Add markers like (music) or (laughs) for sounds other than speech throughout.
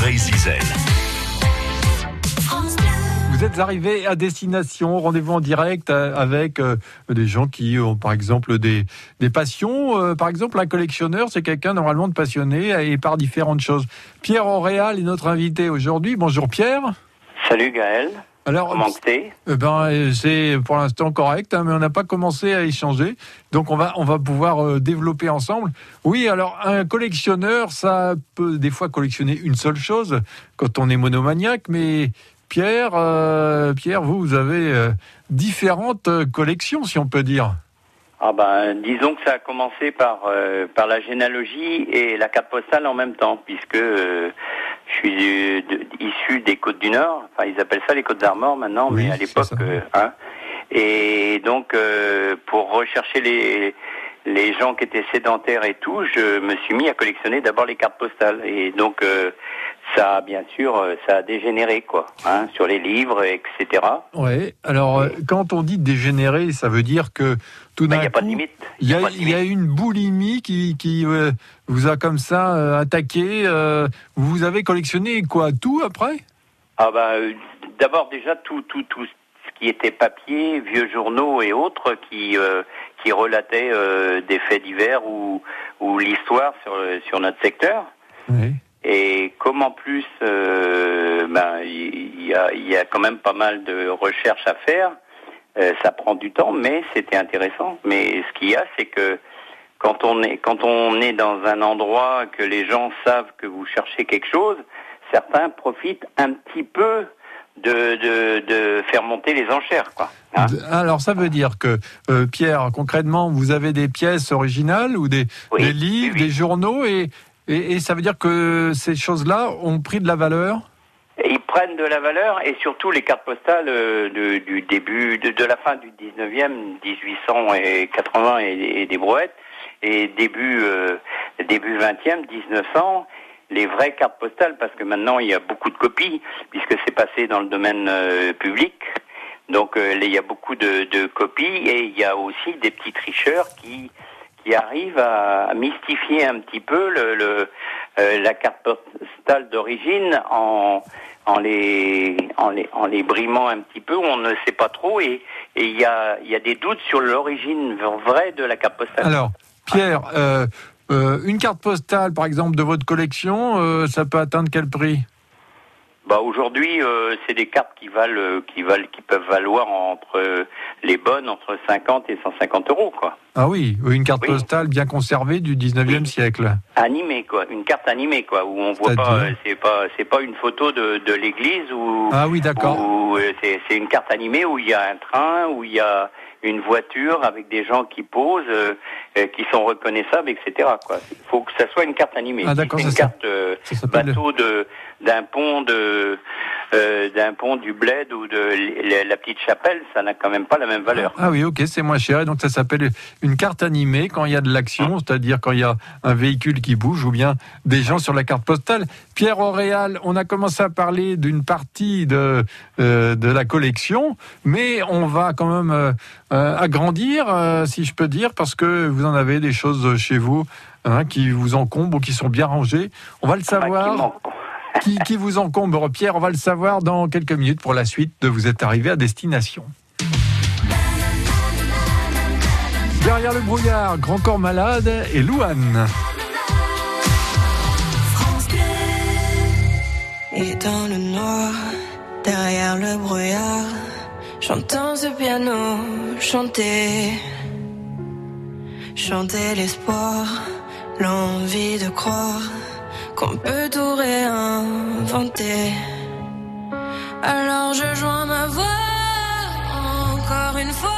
Brésil. Vous êtes arrivé à destination, rendez-vous en direct euh, avec euh, des gens qui ont par exemple des, des passions. Euh, par exemple, un collectionneur, c'est quelqu'un normalement de passionné et par différentes choses. Pierre Auréal est notre invité aujourd'hui. Bonjour Pierre. Salut Gaël. Alors, Comment t'es eh ben, c'est pour l'instant correct, hein, mais on n'a pas commencé à échanger. Donc on va, on va pouvoir euh, développer ensemble. Oui, alors un collectionneur, ça peut des fois collectionner une seule chose quand on est monomaniaque, mais Pierre, euh, Pierre, vous, vous avez euh, différentes euh, collections, si on peut dire. Ah ben, disons que ça a commencé par euh, par la généalogie et la carte postale en même temps, puisque euh, suis du- de- issu des Côtes du Nord. Enfin, ils appellent ça les Côtes d'Armor maintenant, Oui, mais à l'époque, euh, hein. Et donc, euh, pour rechercher les les gens qui étaient sédentaires et tout, je me suis mis à collectionner d'abord les cartes postales. Et donc, euh, ça bien sûr, euh, ça a dégénéré quoi, hein, sur les livres, etc. Ouais. Alors, euh, quand on dit dégénéré, ça veut dire que tout Ben, d'un Il n'y a pas de coup, limite. Il y, a, il y a une boulimie qui, qui euh, vous a comme ça euh, attaqué. euh, vous avez collectionné quoi Tout après? Ah bah, d'abord déjà tout, tout, tout ce qui était papier, vieux journaux et autres qui, qui relataient des faits divers ou, ou l'histoire sur, sur notre secteur. Oui. Et comme en plus, euh, ben, il y, a, il y a quand même pas mal de recherches à faire, euh, ça prend du temps, mais c'était intéressant. Mais ce qu'il y a, c'est que quand on est quand on est dans un endroit que les gens savent que vous cherchez quelque chose, certains profitent un petit peu de de, de faire monter les enchères, quoi. Hein Alors, ça veut dire que, euh, Pierre, concrètement, vous avez des pièces originales ou des, Oui, des livres, oui, des journaux, et, et, ça veut dire que ces choses-là ont pris de la valeur? Ils prennent de la valeur et surtout les cartes postales euh, de- du début, de, la fin du 19e, 1880 et, des brouettes, et début, euh, début 20e, 1900, les vraies cartes postales, parce que maintenant il y a beaucoup de copies, puisque c'est passé dans le domaine euh, public. Donc il y a beaucoup de copies et il y a aussi des petits tricheurs qui qui arrivent à, mystifier un petit peu le, euh, la carte postale d'origine en, en, les, en, les, en les brimant un petit peu, on ne sait pas trop, et il y a, y a des doutes sur l'origine vraie de la carte postale. Alors, Pierre, euh, euh, une carte postale, par exemple, de votre collection, ça peut atteindre quel prix? Bah aujourd'hui, euh, c'est des cartes qui valent, euh, qui valent, qui peuvent valoir entre euh, les bonnes entre 50 et 150 euros, quoi. Ah oui, une carte Oui. postale bien conservée du 19e Oui. siècle. Animée, quoi, une carte animée, quoi, où on voit pas, c'est pas, c'est pas une photo de, de l'église ou Ah oui, d'accord. C'est une carte animée où il y a un train, où il y a une voiture avec des gens qui posent, euh, qui sont reconnaissables, etc. Quoi. Il faut que ça soit une carte animée. Ah, d'accord, c'est une carte euh, bateau de d'un pont de euh, d'un pont du bled ou de la petite chapelle, ça n'a quand même pas la même valeur. Ah oui, ok, c'est moins cher. Et donc ça s'appelle une carte animée quand il y a de l'action, c'est-à-dire quand il y a un véhicule qui bouge ou bien des gens sur la carte postale. Pierre Auréal, on a commencé à parler d'une partie de, euh, de la collection, mais on va quand même euh, euh, agrandir, euh, si je peux dire, parce que vous en avez des choses chez vous hein, qui vous encombrent ou qui sont bien rangées. On va le Bah, qui savoir. Qui, qui vous encombre, Pierre? On va le savoir dans quelques minutes pour la suite de Vous êtes arrivé à destination. Derrière le brouillard, Grand Corps Malade et Louane. Et dans le noir, derrière le brouillard, j'entends ce piano chanter. Chanter l'espoir, l'envie de croire qu'on peut tout réinventer. Alors je joins ma voix encore une fois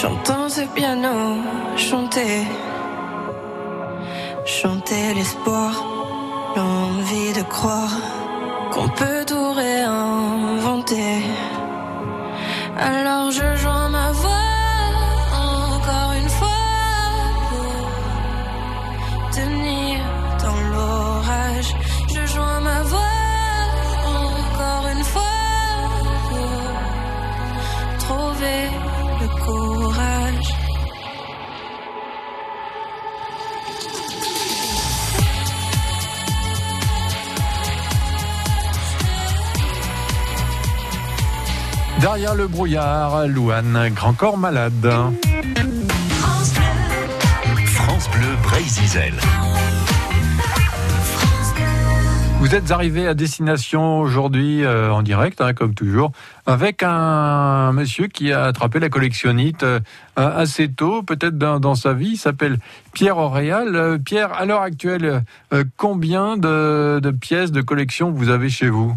J'entends ce piano chanter, chanter l'espoir, l'envie de croire qu'on peut Derrière le brouillard, Louane, grand corps malade. France Bleu. Vous êtes arrivé à destination aujourd'hui euh, en direct, hein, comme toujours, avec un monsieur qui a attrapé la collectionnite euh, assez tôt, peut-être dans, dans sa vie. Il s'appelle Pierre Auréal. Euh, Pierre, à l'heure actuelle, combien de, de pièces de collection vous avez chez vous?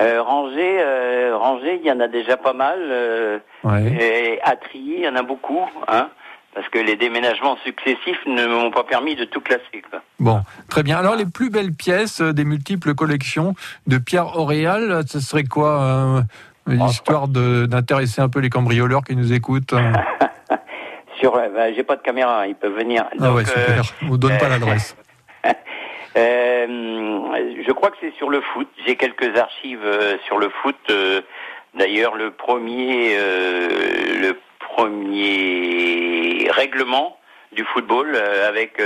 Euh, rangé, euh, rangé, il y en a déjà pas mal. Euh, Ouais. et à trier, il y en a beaucoup, hein, parce que les déménagements successifs ne m'ont pas permis de tout classer. Quoi. Bon, très bien. Alors, les plus belles pièces euh, des multiples collections de Pierre Auréal, ce serait quoi euh, L'histoire de- d'intéresser un peu les cambrioleurs qui nous écoutent. euh. (laughs) Sur, euh, bah, j'ai pas de caméra, ils peuvent venir. Ah ouais, Donc, euh, super. On vous donne pas euh, l'adresse. Euh, je crois que c'est sur le foot. J'ai quelques archives euh, sur le foot. euh, D'ailleurs, le premier, le premier règlement du football avec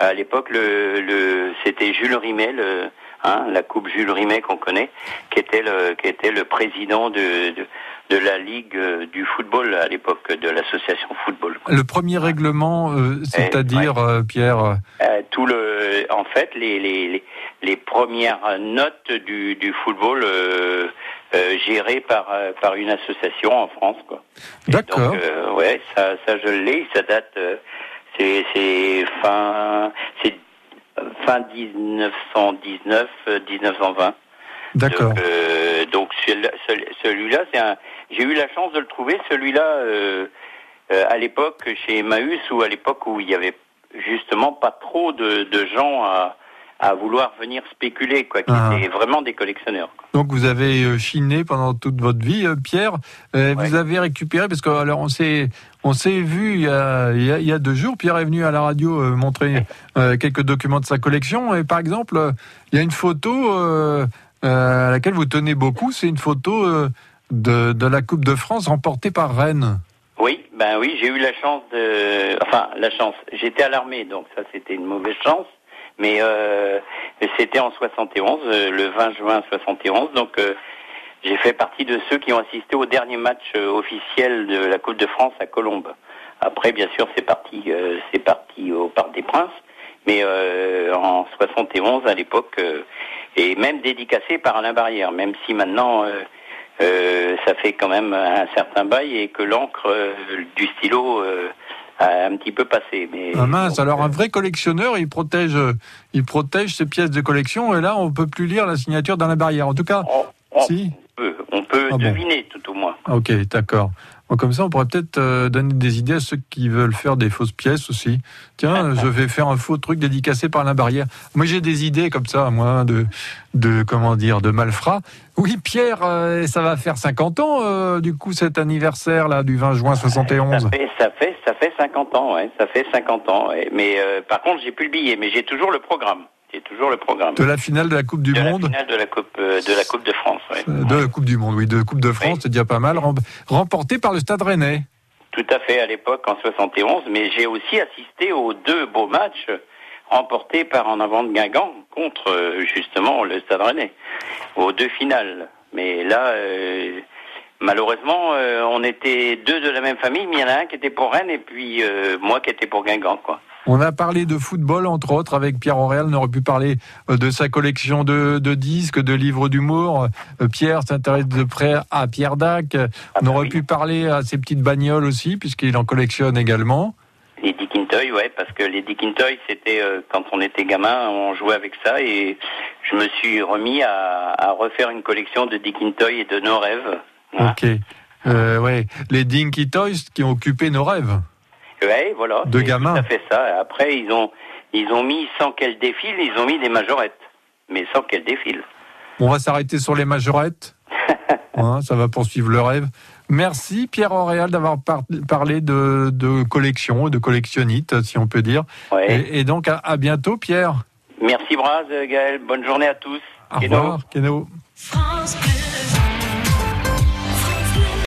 à l'époque le, le c'était Jules Rimet, hein, la coupe Jules Rimet qu'on connaît, qui était le qui était le président de de, de la ligue euh, du football à l'époque de l'association football. Le premier règlement, euh, c'est-à-dire, euh, Pierre, euh, Euh, tout le, en fait, les, les, les, les premières notes du, du football gérées par, par une association en France, quoi. D'accord. Ouais, ça, ça je l'ai. Ça date, c'est, c'est fin, c'est fin 1919, euh, 1920. d'accord. Donc, euh, donc celui-là, c'est un. J'ai eu la chance de le trouver. Celui-là, euh, euh, à l'époque chez Emmaüs ou à l'époque où il y avait justement pas trop de, de gens à, à vouloir venir spéculer, quoi, qui Ah. étaient vraiment des collectionneurs. quoi. Donc vous avez euh, chiné pendant toute votre vie, euh, Pierre. Euh, Ouais. Vous avez récupéré parce que alors on s'est on s'est vu il y, a, il, y a, deux jours. Pierre est venu à la radio euh, montrer (laughs) euh, quelques documents de sa collection et par exemple il y a une photo à laquelle vous tenez beaucoup. C'est une photo de, de la Coupe de France remportée par Rennes. Oui, ben oui, j'ai eu la chance de, enfin la chance. J'étais à l'armée, donc ça c'était une mauvaise chance. Mais euh, c'était en 71, euh, le 20 juin 71. Donc euh, j'ai fait partie de ceux qui ont assisté au dernier match euh, officiel de la Coupe de France à Colombes. Après, bien sûr, c'est parti, euh, c'est parti au Parc des Princes, mais euh, en 71 à l'époque, et même dédicacé par Alain Barrière, même si maintenant ça fait quand même un certain bail et que l'encre du stylo un petit peu passé. Mais Ah mince, donc, alors euh, un vrai collectionneur, il protège, euh, il protège ses pièces de collection et là, on peut plus lire la signature dans la barrière. En tout cas, on, on si. peut, on peut Ah bon. deviner tout au moins. Ok, d'accord. Bon, comme ça, on pourrait peut-être euh, donner des idées à ceux qui veulent faire des fausses pièces aussi. Tiens, je vais faire un faux truc dédicacé par la barrière. Moi, j'ai des idées comme ça, moi, de, de comment dire, de malfrats. Oui, Pierre, euh, ça va faire 50 ans, euh, du coup, cet anniversaire là du 20 juin 71. Ça fait, ça fait, ça fait 50 ans, ouais, ça fait 50 ans. ouais. Mais euh, par contre, j'ai plus le billet, mais j'ai toujours le programme. J'ai toujours le programme. De la finale de la Coupe du De la Monde. finale de la Coupe euh, de la Coupe de France. ouais. Euh, De la Coupe du Monde, oui, de Coupe de France, Oui. c'est déjà pas mal. rem- Remporté par le Stade Rennais. Tout à fait à l'époque en 71, mais j'ai aussi assisté aux deux beaux matchs remportés par En Avant de Guingamp contre euh, justement le Stade Rennais, aux deux finales. Mais là, euh, malheureusement, euh, on était deux de la même famille, mais il y en a un qui était pour Rennes et puis euh, moi qui étais pour Guingamp, quoi. On a parlé de football, entre autres, avec Pierre Auréal. On aurait pu parler euh, de sa collection de, de disques, de livres d'humour. Euh, Pierre s'intéresse de près à Pierre Dac. On Ah bah aurait oui. pu parler à ses petites bagnoles aussi, puisqu'il en collectionne également. Les Dickintoy, ouais, parce que les Dickintoy, c'était euh, quand on était gamin, on jouait avec ça et je me suis remis à, à refaire une collection de Dickintoy et de nos rêves. Voilà. Ok. Euh, ouais. Les Dinky Toys qui ont occupé nos rêves. Ouais, voilà. De c'est gamins. À fait ça. Après, ils ont, ils ont mis, sans qu'elles défilent, ils ont mis des majorettes. Mais sans qu'elles défilent. On va s'arrêter sur les majorettes. (laughs) Hein, ça va poursuivre le rêve. Merci Pierre Auréal d'avoir par- parlé de, de collection, de collectionnite, si on peut dire. Ouais. Et, et donc à, à bientôt Pierre. Merci Braz, Gaël. Bonne journée à tous. Au Keno. revoir Keno.